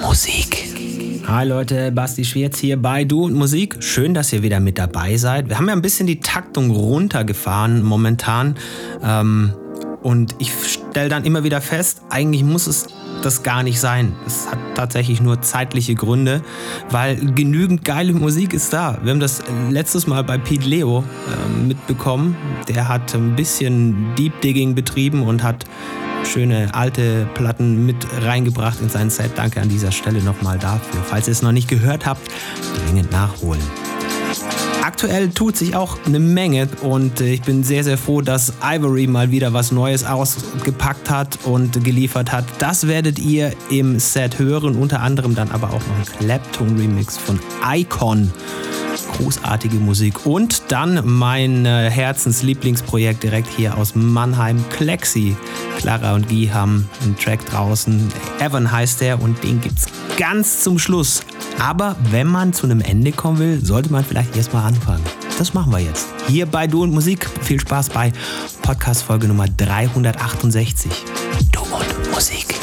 Musik. Hi Leute, Basti Schwierz hier bei Du und Musik. Schön, dass ihr wieder mit dabei seid. Wir haben ja ein bisschen die Taktung runtergefahren momentan. Ähm, und ich stelle dann immer wieder fest, eigentlich muss es das gar nicht sein. Es hat tatsächlich nur zeitliche Gründe, weil genügend geile Musik ist da. Wir haben das letztes Mal bei Pete Leo äh, mitbekommen. Der hat ein bisschen Deep Digging betrieben und hat schöne alte Platten mit reingebracht in sein Set. Danke an dieser Stelle nochmal dafür. Falls ihr es noch nicht gehört habt, dringend nachholen. Aktuell tut sich auch eine Menge und äh, ich bin sehr, sehr froh, dass Ivory mal wieder was Neues ausgepackt hat und geliefert hat. Das werdet ihr im Set hören, unter anderem dann aber auch noch ein Clapton-Remix von Icon großartige Musik. Und dann mein äh, Herzenslieblingsprojekt direkt hier aus Mannheim, Klexi. Clara und Guy haben einen Track draußen. Evan heißt der und den gibt's ganz zum Schluss. Aber wenn man zu einem Ende kommen will, sollte man vielleicht erstmal anfangen. Das machen wir jetzt. Hier bei Du und Musik. Viel Spaß bei Podcast Folge Nummer 368. Du und Musik.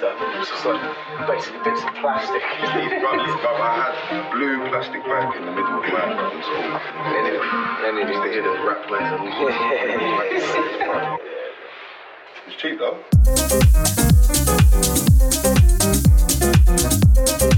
stuff. It was just like basically bits of plastic. Brothers, brother, I had blue plastic bag in the middle of my problems. And it was the rap players. It was cheap though.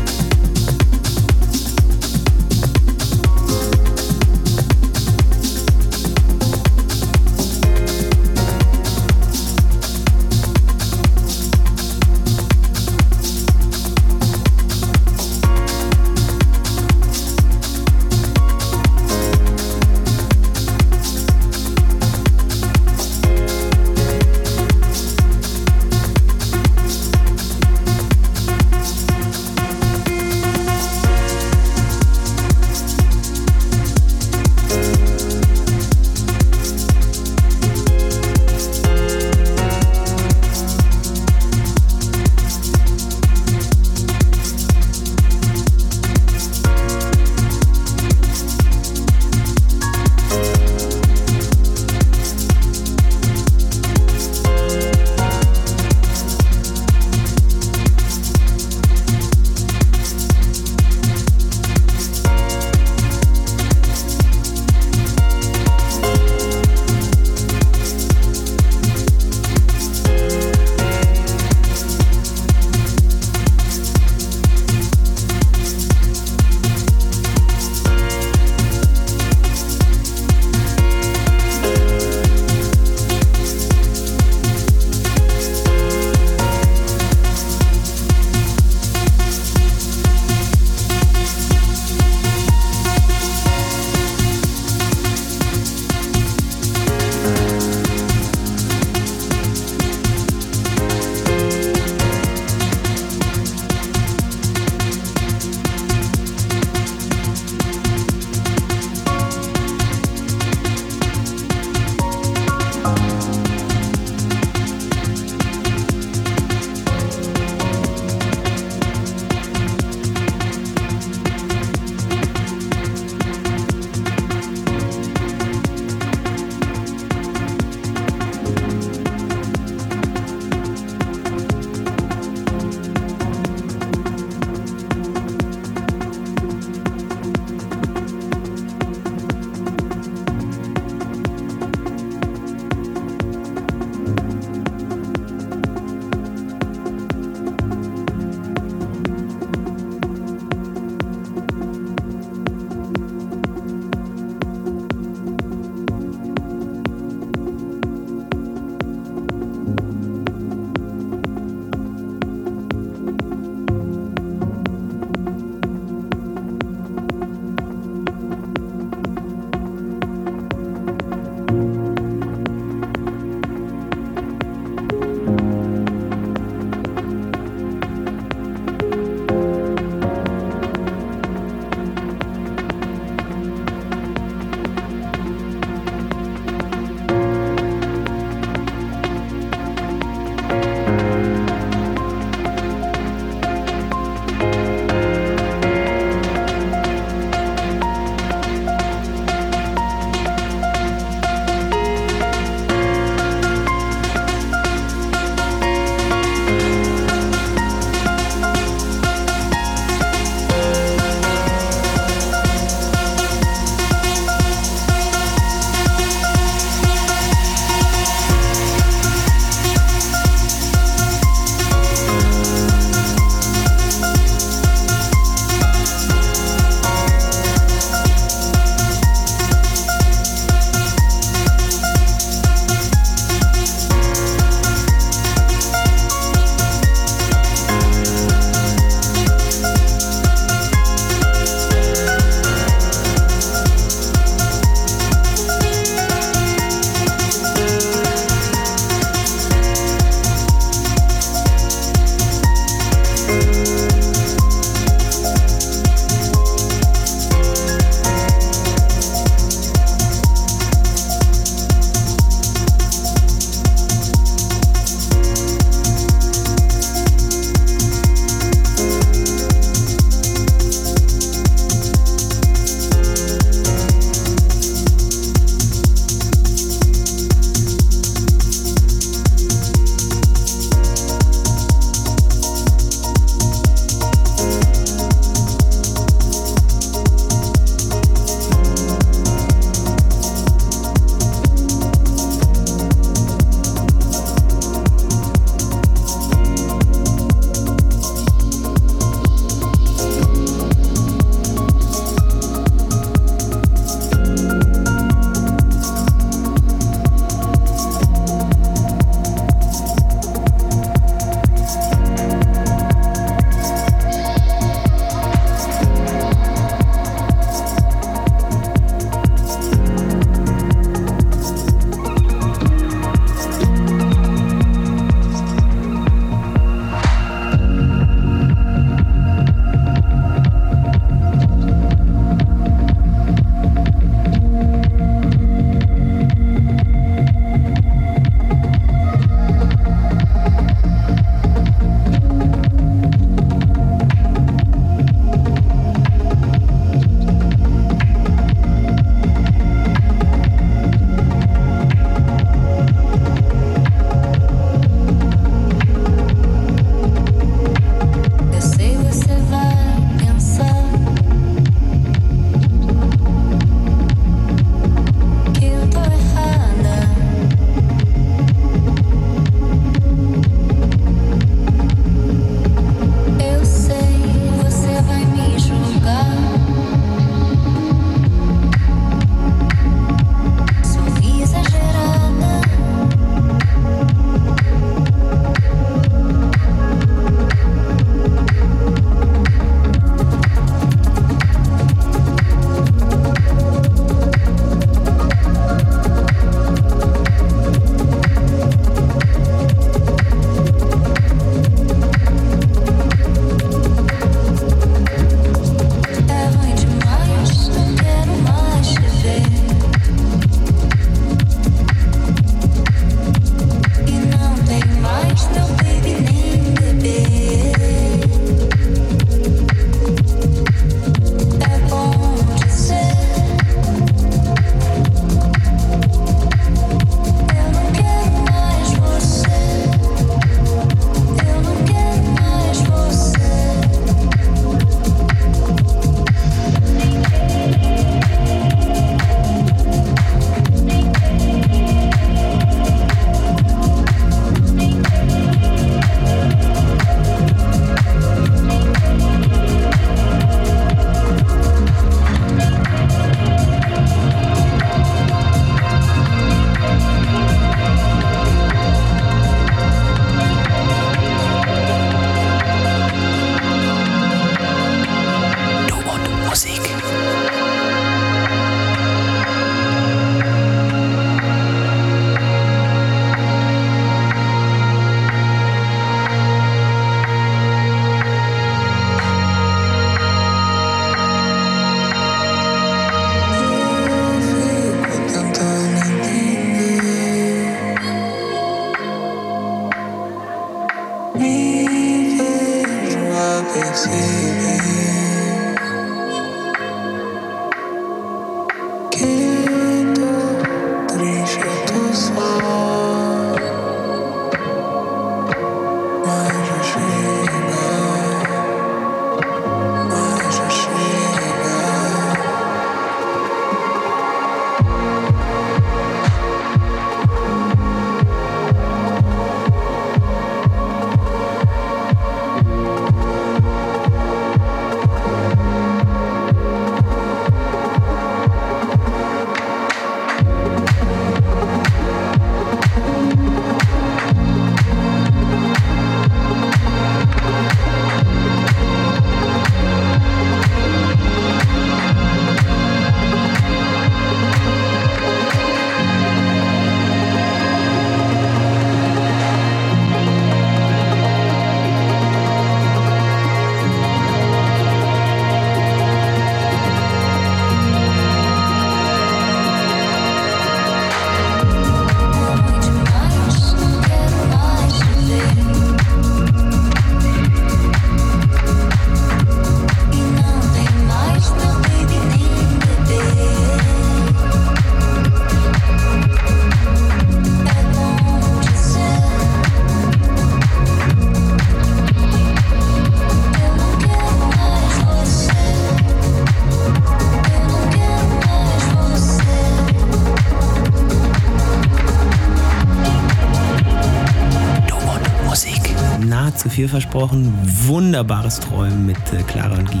Viel versprochen. Wunderbares Träumen mit äh, Clara und Guy.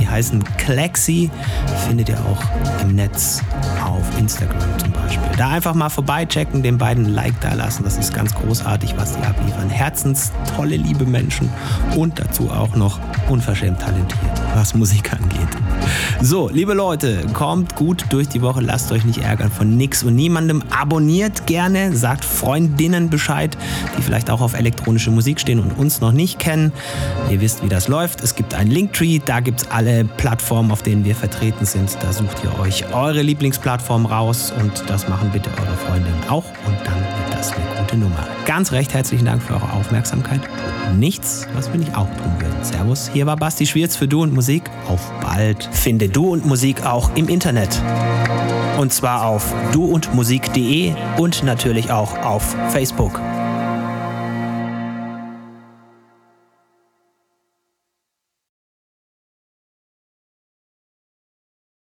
Die heißen Klexi, findet ihr auch im Netz auf Instagram zum Beispiel. Da einfach mal vorbeichecken, den beiden ein Like da lassen. Das ist ganz großartig, was die abliefern. Herzens tolle, liebe Menschen und dazu auch noch unverschämt talentiert, was Musik angeht. So, liebe Leute, kommt gut durch die Woche, lasst euch nicht ärgern von nix und niemandem. Abonniert gerne, sagt Freundinnen Bescheid, die vielleicht auch auf elektronische Musik stehen und uns noch nicht kennen. Ihr wisst, wie das läuft. Es gibt ein Linktree, da gibt es alle Plattformen, auf denen wir vertreten sind. Da sucht ihr euch eure Lieblingsplattform raus und das machen bitte eure Freundinnen auch und dann wird das eine gute Nummer. Ganz recht herzlichen Dank für eure Aufmerksamkeit. Nichts, was wir nicht auch tun würden. Servus, hier war Basti Schwierz für Du und Musik. Auf bald. Finde Du und Musik auch im Internet. Und zwar auf duundmusik.de und natürlich auch auf Facebook.